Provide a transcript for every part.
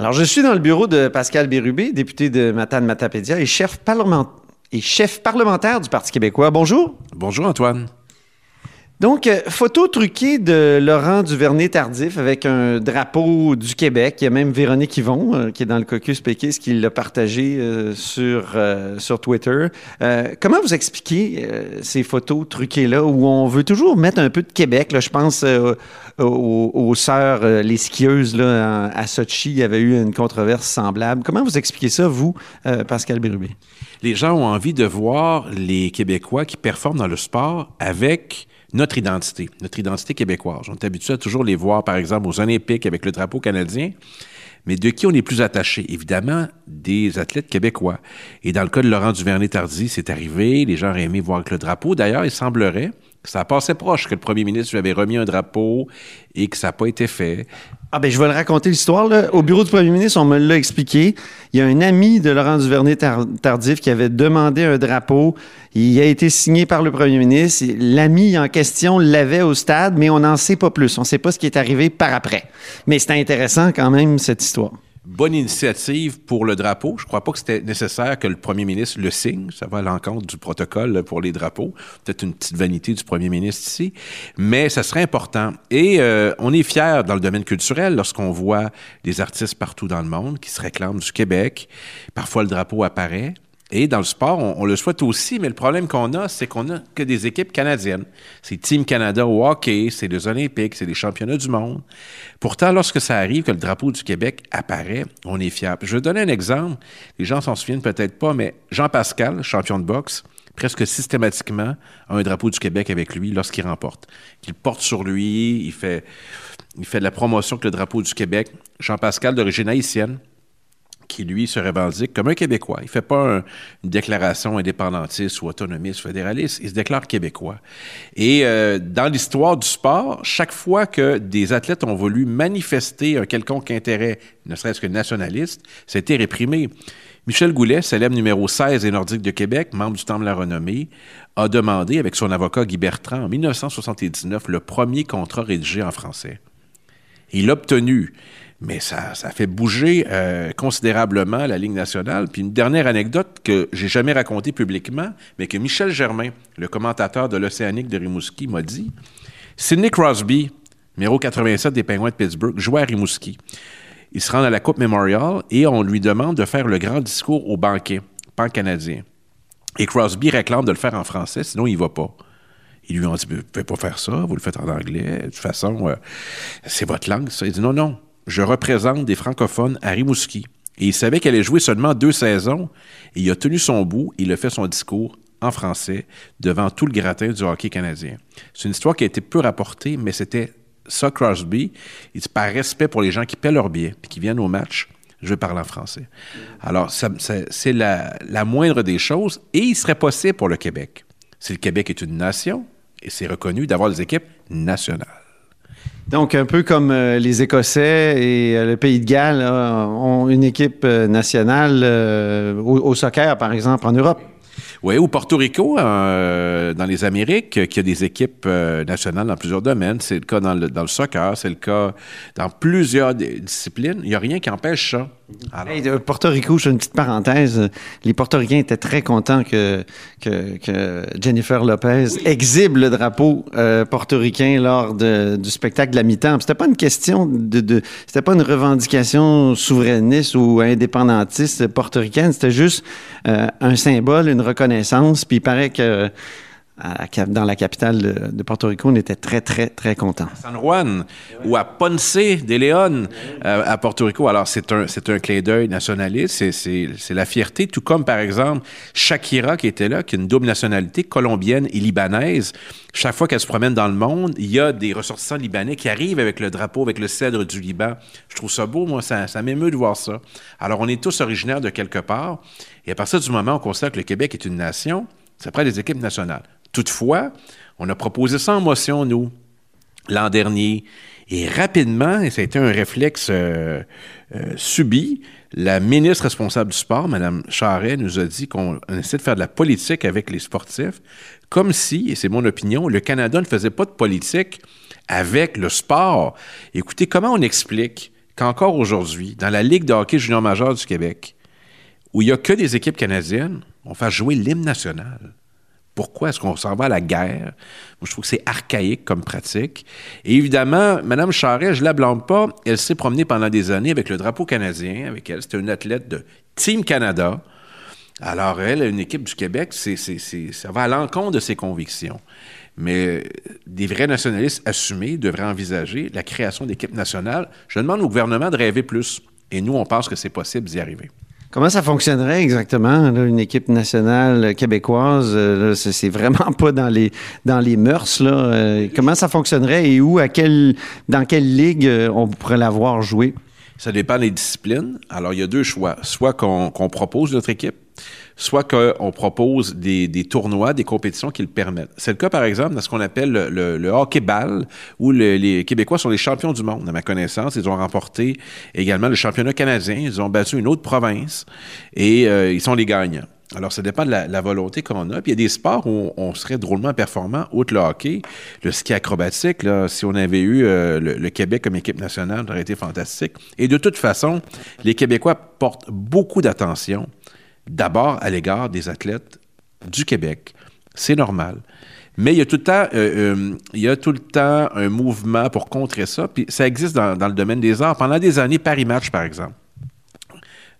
Alors, je suis dans le bureau de Pascal Bérubé, député de Matane-Matapédia et chef, et chef parlementaire du Parti québécois. Bonjour. Bonjour, Antoine. Donc, euh, photo truquée de Laurent Duvernay-Tardif avec un drapeau du Québec. Il y a même Véronique Yvon, euh, qui est dans le caucus péquiste, qui l'a partagé euh, sur, Twitter. comment vous expliquez ces photos truquées-là où on veut toujours mettre un peu de Québec? Là, je pense aux, aux, sœurs, les skieuses là, à Sochi, il y avait eu une controverse semblable. Comment vous expliquez ça, vous, Pascal Bérubé? Les gens ont envie de voir les Québécois qui performent dans le sport avec notre identité, notre identité québécoise. On est habitué à toujours les voir, par exemple, aux Olympiques avec le drapeau canadien. Mais de qui on est plus attaché? Évidemment, des athlètes québécois. Et dans le cas de Laurent Duvernay-Tardy, c'est arrivé. Les gens auraient aimé voir avec le drapeau. D'ailleurs, il semblerait ça passait proche que le premier ministre lui avait remis un drapeau et que ça n'a pas été fait. Ah ben je vais le raconter l'histoire. Au bureau du premier ministre, on me l'a expliqué. Il y a un ami de Laurent Duvernay-Tardif qui avait demandé un drapeau. Il a été signé par le premier ministre. L'ami en question l'avait au stade, mais on n'en sait pas plus. On ne sait pas ce qui est arrivé par après. Mais c'est intéressant quand même, cette histoire bonne initiative pour le drapeau. Je ne crois pas que c'était nécessaire que le premier ministre le signe. Ça va à l'encontre du protocole pour les drapeaux. Peut-être une petite vanité du premier ministre ici, mais ça serait important. Et euh, on est fiers dans le domaine culturel lorsqu'on voit des artistes partout dans le monde qui se réclament du Québec. Parfois, le drapeau apparaît. Et dans le sport, on, le souhaite aussi, mais le problème qu'on a, c'est qu'on a que des équipes canadiennes. C'est Team Canada au hockey, c'est les Olympiques, c'est les championnats du monde. Pourtant, lorsque ça arrive que le drapeau du Québec apparaît, on est fiers. Je vais donner un exemple. Les gens s'en souviennent peut-être pas, mais Jean Pascal, champion de boxe, presque systématiquement a un drapeau du Québec avec lui lorsqu'il remporte. Il porte sur lui, il fait, il fait de la promotion avec le drapeau du Québec. Jean Pascal, d'origine haïtienne, qui, lui, se revendique comme un Québécois. Il ne fait pas une déclaration indépendantiste ou autonomiste, fédéraliste. Il se déclare québécois. Et euh, dans l'histoire du sport, chaque fois que des athlètes ont voulu manifester un quelconque intérêt, ne serait-ce que nationaliste, été réprimé. Michel Goulet, célèbre numéro 16 des Nordiques de Québec, membre du Temple de la Renommée, a demandé, avec son avocat Guy Bertrand, en 1979, le premier contrat rédigé en français. Il l'a obtenu mais ça, fait bouger euh, considérablement la Ligue nationale. Puis une dernière anecdote que j'ai jamais racontée publiquement, mais que Michel Germain, le commentateur de l'Océanique de Rimouski, m'a dit. Sidney Crosby, numéro 87 des Penguins de Pittsburgh, jouait à Rimouski. Il se rend à la Coupe Memorial et on lui demande de faire le grand discours au banquet pan-canadien. Et Crosby réclame de le faire en français, sinon il ne va pas. Ils lui ont dit, vous ne pouvez pas faire ça, vous le faites en anglais. De toute façon, euh, c'est votre langue, ça. Il dit, non, non, je représente des francophones à Rimouski. Et il savait qu'elle allait jouer seulement deux saisons. Il a tenu son bout. Il a fait son discours en français devant tout le gratin du hockey canadien. C'est une histoire qui a été peu rapportée, mais c'était ça, Crosby. Il dit, par respect pour les gens qui paient leur billet et qui viennent au match, je vais parler en français. Alors, c'est la moindre des choses. Et il serait possible pour le Québec. Si le Québec est une nation, et c'est reconnu d'avoir des équipes nationales. Donc, un peu comme euh, les Écossais et euh, le Pays de Galles ont une équipe euh, nationale au, soccer, par exemple, en Europe. Oui, ou Porto Rico, dans les Amériques, qui a des équipes nationales dans plusieurs domaines. C'est le cas dans le, dans le soccer, c'est le cas dans plusieurs disciplines. Il n'y a rien qui empêche ça. Porto Rico, je fais une petite parenthèse. Les Portoricains étaient très contents que, que, que Jennifer Lopez exhibe le drapeau euh, portoricain lors de, du spectacle de la mi-temps. C'était pas une question de, de c'était pas une revendication souverainiste ou indépendantiste portoricaine. C'était juste un symbole, une reconnaissance puis il paraît que dans la capitale de, Porto Rico, on était très, très, très contents. San Juan ou à Ponce de León euh, à Porto Rico. Alors, c'est un, c'est un clin d'œil nationaliste, c'est, la fierté, tout comme, par exemple, Shakira qui était là, qui a une double nationalité, colombienne et libanaise. Chaque fois qu'elle se promène dans le monde, il y a des ressortissants libanais qui arrivent avec le drapeau, avec le cèdre du Liban. Je trouve ça beau, moi, ça, ça m'émeut de voir ça. Alors, on est tous originaires de quelque part. Et à partir du moment où on constate que le Québec est une nation, ça prend des équipes nationales. Toutefois, on a proposé ça en motion, nous, l'an dernier. Et rapidement, et ça a été un réflexe euh, euh, subi, la ministre responsable du sport, Mme Charret, nous a dit qu'on essaie de faire de la politique avec les sportifs, comme si, et c'est mon opinion, le Canada ne faisait pas de politique avec le sport. Écoutez, comment on explique qu'encore aujourd'hui, dans la Ligue de hockey junior majeur du Québec, où il n'y a que des équipes canadiennes, on fasse jouer l'hymne national? Pourquoi est-ce qu'on s'en va à la guerre? Moi, je trouve que c'est archaïque comme pratique. Et évidemment, Mme Charret, je ne la blâme pas, elle s'est promenée pendant des années avec le drapeau canadien, avec elle. C'était une athlète de Team Canada. Alors, elle, une équipe du Québec, ça va à l'encontre de ses convictions. Mais des vrais nationalistes assumés devraient envisager la création d'équipes nationales. Je demande au gouvernement de rêver plus. Et nous, on pense que c'est possible d'y arriver. Comment ça fonctionnerait exactement, une équipe nationale québécoise? Euh, c'est vraiment pas dans les, dans les mœurs. Là. Euh, comment ça fonctionnerait et où, à quelle, dans quelle ligue euh, on pourrait l'avoir joué? Ça dépend des disciplines. Alors, il y a deux choix. Soit qu'on propose notre équipe, soit qu'on propose des, tournois, des compétitions qui le permettent. C'est le cas, par exemple, dans ce qu'on appelle le, hockey-ball, où les Québécois sont les champions du monde, à ma connaissance. Ils ont remporté également le championnat canadien. Ils ont battu une autre province et euh, ils sont les gagnants. Alors, ça dépend de la, volonté qu'on a. Puis il y a des sports où on, serait drôlement performant, outre le hockey, le ski acrobatique. Si on avait eu euh, le, Québec comme équipe nationale, ça aurait été fantastique. Et de toute façon, les Québécois portent beaucoup d'attention d'abord à l'égard des athlètes du Québec. C'est normal. Mais il y a tout le temps, euh, euh, il y a tout le temps un mouvement pour contrer ça. Puis ça existe dans, le domaine des arts. Pendant des années, Paris Match, par exemple.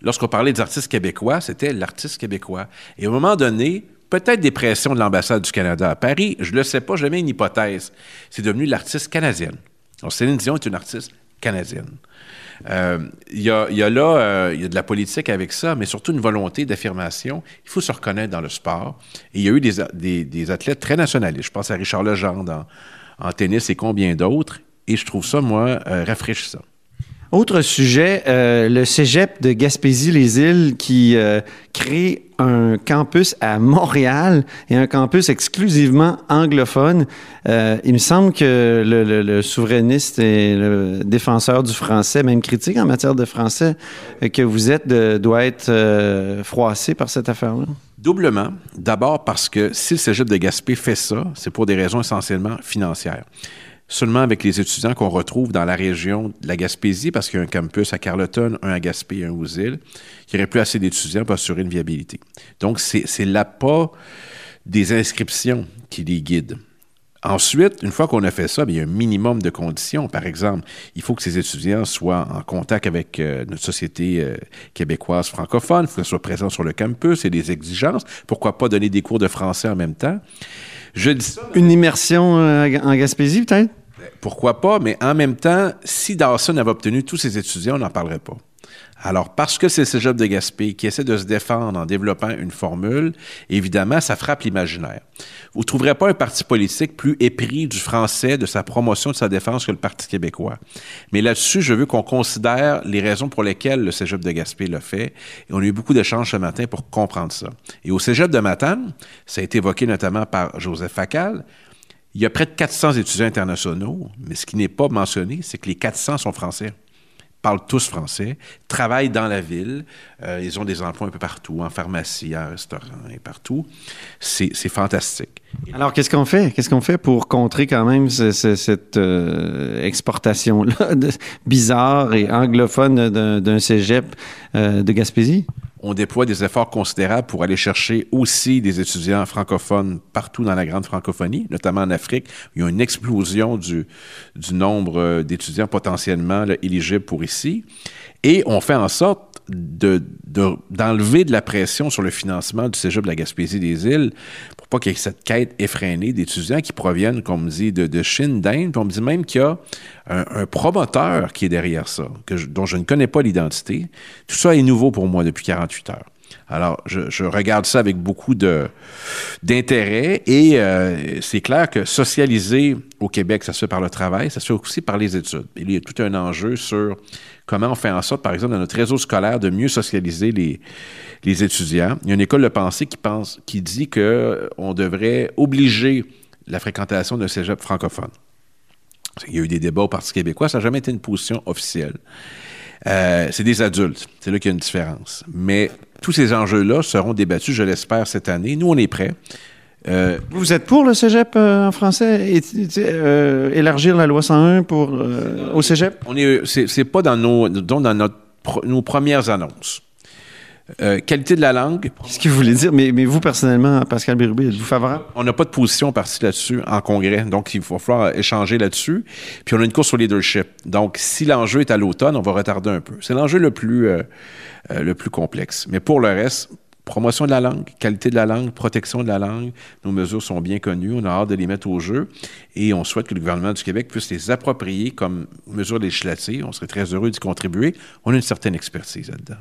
Lorsqu'on parlait des artistes québécois, c'était l'artiste québécois. Et à un moment donné, peut-être des pressions de l'ambassade du Canada à Paris, je ne le sais pas, je mets une hypothèse. C'est devenu l'artiste canadienne. Alors, Céline Dion est une artiste canadienne. Euh, il y, a, là, euh, il y a de la politique avec ça, mais surtout une volonté d'affirmation. Il faut se reconnaître dans le sport. Et il y a eu des, des, athlètes très nationalistes. Je pense à Richard Legendre en, en tennis et combien d'autres. Et je trouve ça, moi, euh, rafraîchissant. Autre sujet, euh, le cégep de Gaspésie-les-Îles qui euh, crée un campus à Montréal et un campus exclusivement anglophone. Euh, il me semble que le, souverainiste et le défenseur du français, même critique en matière de français, que vous êtes, doit être froissé par cette affaire-là. Doublement. D'abord parce que si le cégep de Gaspé fait ça, c'est pour des raisons essentiellement financières seulement avec les étudiants qu'on retrouve dans la région de la Gaspésie, parce qu'il y a un campus à Carleton, un à Gaspé et un aux îles, n'y aurait plus assez d'étudiants pour assurer une viabilité. Donc, c'est l'appât des inscriptions qui les guide. Ensuite, une fois qu'on a fait ça, il y a un minimum de conditions. Par exemple, il faut que ces étudiants soient en contact avec euh, notre société euh, québécoise francophone, il faut qu'ils soient présents sur le campus et des exigences. Pourquoi pas donner des cours de français en même temps? Je dis ça, Une immersion euh, en Gaspésie, peut-être? Pourquoi pas, mais en même temps, si Dawson avait obtenu tous ses étudiants, on n'en parlerait pas. Alors, parce que c'est ce Cégep de Gaspé qui essaie de se défendre en développant une formule, évidemment, ça frappe l'imaginaire. Vous ne trouverez pas un parti politique plus épris du français, de sa promotion, de sa défense que le Parti québécois. Mais là-dessus, je veux qu'on considère les raisons pour lesquelles le Cégep de Gaspé l'a fait. Et on a eu beaucoup d'échanges ce matin pour comprendre ça. Et au Cégep de Matane, ça a été évoqué notamment par Joseph Facal, il y a près de 400 étudiants internationaux, mais ce qui n'est pas mentionné, c'est que les 400 sont français parlent tous français, travaillent dans la ville, euh, ils ont des emplois un peu partout, en pharmacie, en restaurant et partout. C'est fantastique. Alors, qu'est-ce qu'on fait? Qu'est-ce qu'on fait pour contrer quand même cette euh, exportation-là bizarre et anglophone d'un cégep euh, de Gaspésie? On déploie des efforts considérables pour aller chercher aussi des étudiants francophones partout dans la grande francophonie, notamment en Afrique. Il y a une explosion du, du nombre euh, d'étudiants potentiellement éligibles pour ici. Et on fait en sorte d'enlever de, la pression sur le financement du Cégep de la Gaspésie des îles pas qu'il y ait cette quête effrénée d'étudiants qui proviennent, comme on dit, de, Chine, d'Inde. Puis on me dit même qu'il y a un, promoteur qui est derrière ça, dont je ne connais pas l'identité. Tout ça est nouveau pour moi depuis 48 heures. Alors, je, regarde ça avec beaucoup d'intérêt et euh, c'est clair que socialiser au Québec, ça se fait par le travail, ça se fait aussi par les études. Il y a tout un enjeu sur comment on fait en sorte, par exemple, dans notre réseau scolaire, de mieux socialiser les, les étudiants. Il y a une école de pensée qui, pense, qui dit qu'on devrait obliger la fréquentation d'un cégep francophone. Il y a eu des débats au Parti québécois, ça n'a jamais été une position officielle. Euh, c'est des adultes. C'est là qu'il y a une différence. Mais tous ces enjeux-là seront débattus, je l'espère, cette année. Nous, on est prêts. Euh, vous êtes pour le cégep euh, en français? Et, euh, élargir la loi 101 pour, au cégep? On est, c'est, pas dans nos, dans notre, nos premières annonces. Qualité de la langue. Qu'est-ce que vous voulez dire? Mais, mais vous, personnellement, Pascal Bérubé, êtes-vous favorable? On n'a pas de position partie là-dessus en congrès, donc il va falloir échanger là-dessus. Puis on a une course sur leadership. Donc, si l'enjeu est à l'automne, on va retarder un peu. C'est l'enjeu le plus, le plus complexe. Mais pour le reste, promotion de la langue, qualité de la langue, protection de la langue. Nos mesures sont bien connues. On a hâte de les mettre au jeu et on souhaite que le gouvernement du Québec puisse les approprier comme mesures législatives. On serait très heureux d'y contribuer. On a une certaine expertise là-dedans.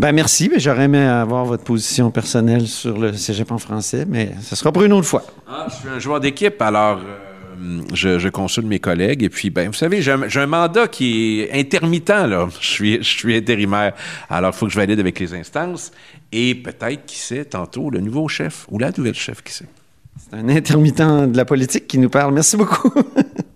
Ben merci. J'aurais aimé avoir votre position personnelle sur le cégep en français, mais ce sera pour une autre fois. Ah, je suis un joueur d'équipe, alors... Euh, je, consulte mes collègues. Et puis, ben, vous savez, j'ai un, mandat qui est intermittent, là. Je suis, je suis intérimaire. Alors, il faut que je valide avec les instances. Et peut-être, qui sait, tantôt, le nouveau chef ou la nouvelle chef, qui sait. C'est un intermittent de la politique qui nous parle. Merci beaucoup.